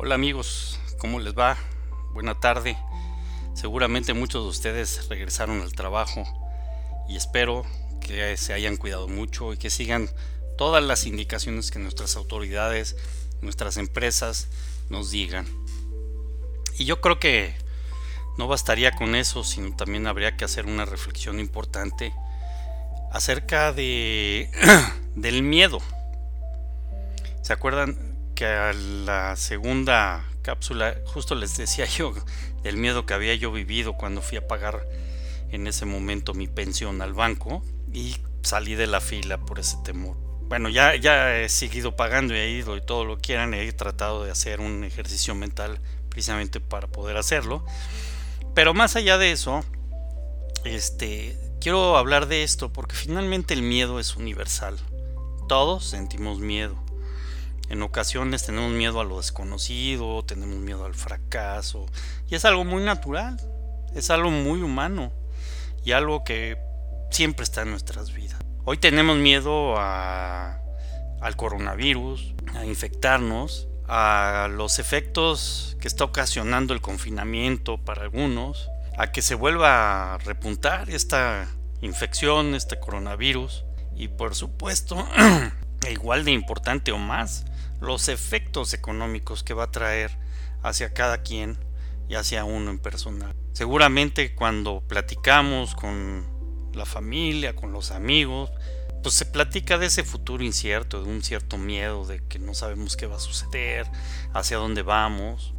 Hola amigos, ¿cómo les va? Buena tarde. Seguramente muchos de ustedes regresaron al trabajo y espero que se hayan cuidado mucho y que sigan todas las indicaciones que nuestras autoridades, nuestras empresas nos digan. Y yo creo que no bastaría con eso, sino también habría que hacer una reflexión importante acerca de del miedo. ¿Se acuerdan que a la segunda cápsula justo les decía yo del miedo que había yo vivido cuando fui a pagar en ese momento mi pensión al banco y salí de la fila por ese temor. Bueno, ya, ya he seguido pagando y he ido y todo lo quieran, he tratado de hacer un ejercicio mental precisamente para poder hacerlo. Pero más allá de eso, este, quiero hablar de esto porque finalmente el miedo es universal. Todos sentimos miedo. En ocasiones tenemos miedo a lo desconocido, tenemos miedo al fracaso, y es algo muy natural, es algo muy humano y algo que siempre está en nuestras vidas. Hoy tenemos miedo al coronavirus, a infectarnos, a los efectos que está ocasionando el confinamiento para algunos, a que se vuelva a repuntar esta infección, este coronavirus, y por supuesto, igual de importante o más, los efectos económicos que va a traer hacia cada quien y hacia uno en personal. Seguramente cuando platicamos con la familia, con los amigos, pues se platica de ese futuro incierto, de un cierto miedo, de que no sabemos qué va a suceder, hacia dónde vamos.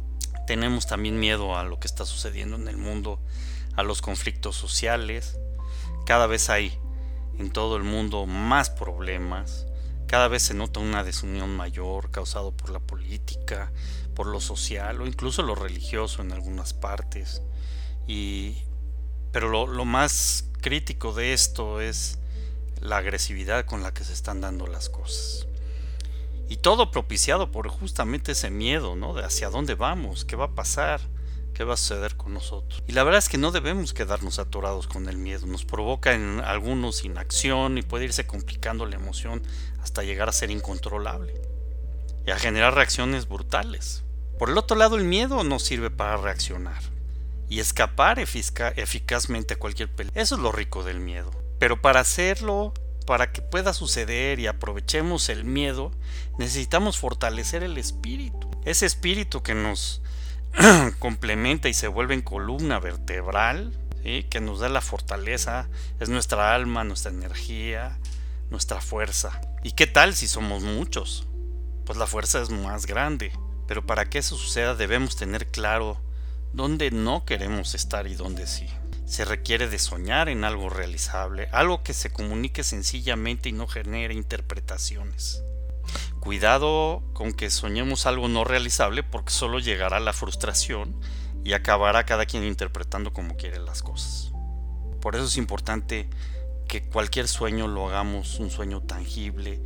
Tenemos también miedo a lo que está sucediendo en el mundo, a los conflictos sociales. Cada vez hay en todo el mundo más problemas, cada vez se nota una desunión mayor causado por la política, por lo social o incluso lo religioso en algunas partes. Y, pero lo, más crítico de esto es la agresividad con la que se están dando las cosas. Y todo propiciado por justamente ese miedo, ¿no? De hacia dónde vamos, qué va a pasar qué va a suceder con nosotros. Y la verdad es que no debemos quedarnos atorados con el miedo, nos provoca en algunos inacción y puede irse complicando la emoción hasta llegar a ser incontrolable y a generar reacciones brutales. Por el otro lado, el miedo nos sirve para reaccionar y escapar eficazmente a cualquier peligro. Eso es lo rico del miedo. Pero para hacerlo, para que pueda suceder y aprovechemos el miedo, necesitamos fortalecer el espíritu. Ese espíritu que nos complementa y se vuelve en columna vertebral, que nos da la fortaleza, es nuestra alma, nuestra energía, nuestra fuerza. ¿Y qué tal si somos muchos? Pues la fuerza es más grande, pero para que eso suceda debemos tener claro dónde no queremos estar y dónde sí. Se requiere de soñar en algo realizable, algo que se comunique sencillamente y no genere interpretaciones. Cuidado con que soñemos algo no realizable porque solo llegará la frustración y acabará cada quien interpretando como quiere las cosas. Por eso es importante que cualquier sueño lo hagamos un sueño tangible,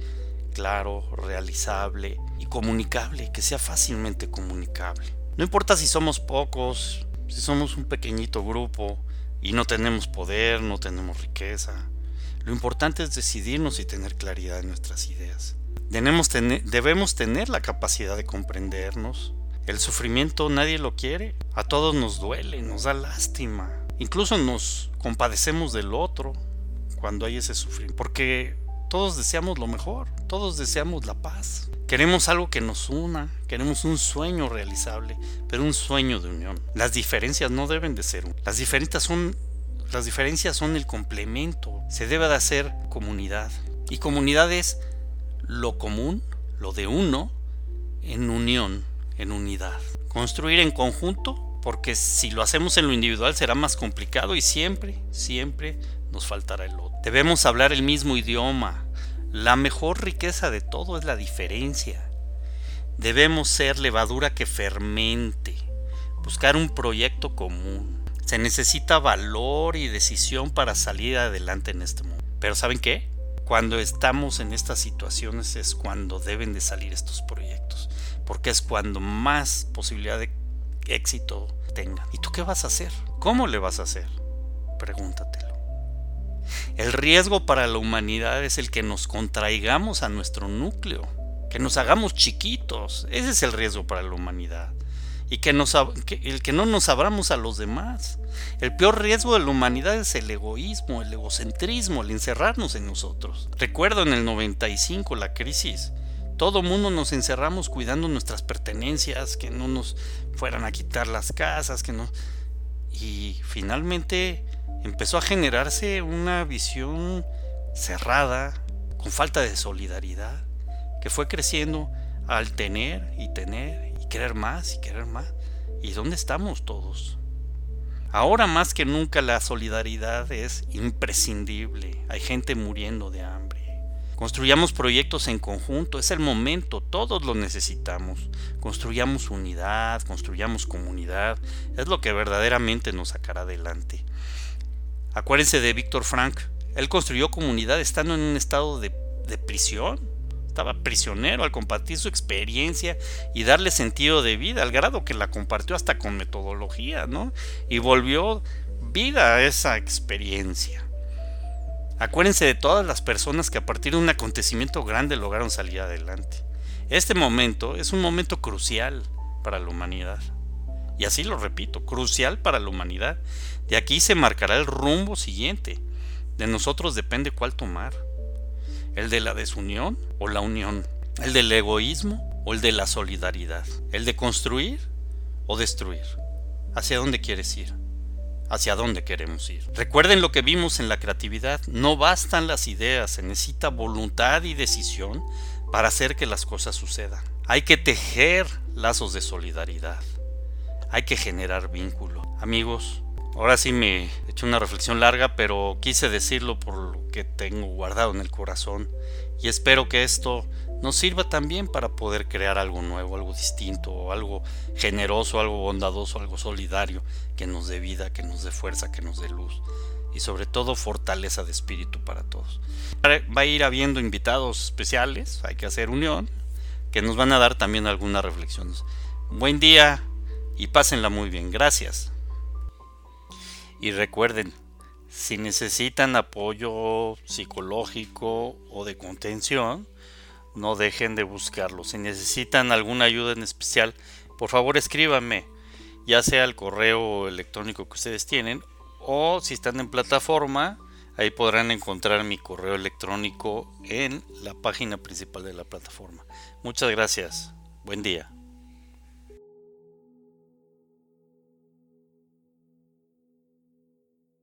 claro, realizable y comunicable, que sea fácilmente comunicable. No importa si somos pocos, si somos un pequeñito grupo y no tenemos poder, no tenemos riqueza. Lo importante es decidirnos y tener claridad en nuestras ideas. Debemos tener, debemos tener la capacidad de comprendernos. El sufrimiento nadie lo quiere. A todos nos duele, nos da lástima. Incluso nos compadecemos del otro cuando hay ese sufrimiento. Porque todos deseamos lo mejor, todos deseamos la paz. Queremos algo que nos una, queremos un sueño realizable, pero un sueño de unión. Las diferencias no deben de ser. Las diferencias son, las diferencias son el complemento. Se debe de hacer comunidad. Y comunidad es lo común, lo de uno, en unión, en unidad. Construir en conjunto, porque si lo hacemos en lo individual será más complicado y siempre, siempre nos faltará el otro. Debemos hablar el mismo idioma. La mejor riqueza de todo es la diferencia. Debemos ser levadura que fermente, buscar un proyecto común. Se necesita valor y decisión para salir adelante en este mundo. Pero ¿saben qué? Cuando estamos en estas situaciones es cuando deben de salir estos proyectos, porque es cuando más posibilidad de éxito tengan. ¿Y tú qué vas a hacer? ¿Cómo le vas a hacer? Pregúntatelo. El riesgo para la humanidad es el que nos contraigamos a nuestro núcleo, que nos hagamos chiquitos. Ese es el riesgo para la humanidad. Y que, el que no nos abramos a los demás. El peor riesgo de la humanidad es el egoísmo, el egocentrismo, el encerrarnos en nosotros. Recuerdo en el 95 la crisis. Todo mundo nos encerramos cuidando nuestras pertenencias, que no nos fueran a quitar las casas, que no... Y finalmente empezó a generarse una visión cerrada, con falta de solidaridad, que fue creciendo al tener y tener querer más y querer más. ¿Y dónde estamos todos? Ahora más que nunca la solidaridad es imprescindible. Hay gente muriendo de hambre. Construyamos proyectos en conjunto, es el momento, todos lo necesitamos. Construyamos unidad, construyamos comunidad, es lo que verdaderamente nos sacará adelante. Acuérdense de Víctor Frank, él construyó comunidad estando en un estado de, de prisión. Estaba prisionero al compartir su experiencia y darle sentido de vida, al grado que la compartió hasta con metodología, ¿no? Y volvió vida a esa experiencia. Acuérdense de todas las personas que a partir de un acontecimiento grande lograron salir adelante. Este momento es un momento crucial para la humanidad. Y así lo repito, crucial para la humanidad. De aquí se marcará el rumbo siguiente. De nosotros depende cuál tomar. El de la desunión o la unión. El del egoísmo o el de la solidaridad. El de construir o destruir. ¿Hacia dónde quieres ir? hacia dónde queremos ir. Recuerden lo que vimos en la creatividad, no bastan las ideas, se necesita voluntad y decisión para hacer que las cosas sucedan. Hay que tejer lazos de solidaridad, hay que generar vínculo. Amigos, ahora sí me he hecho una reflexión larga, pero quise decirlo por lo que tengo guardado en el corazón y espero que esto nos sirva también para poder crear algo nuevo, algo distinto, algo generoso, algo bondadoso, algo solidario, que nos dé vida, que nos dé fuerza, que nos dé luz y sobre todo fortaleza de espíritu para todos. Va a ir habiendo invitados especiales, hay que hacer unión, que nos van a dar también algunas reflexiones. Buen día y pásenla muy bien, gracias. Y recuerden, si necesitan apoyo psicológico o de contención, no dejen de buscarlo. Si necesitan alguna ayuda en especial, por favor escríbanme, ya sea el correo electrónico que ustedes tienen o si están en plataforma, ahí podrán encontrar mi correo electrónico en la página principal de la plataforma. Muchas gracias. Buen día.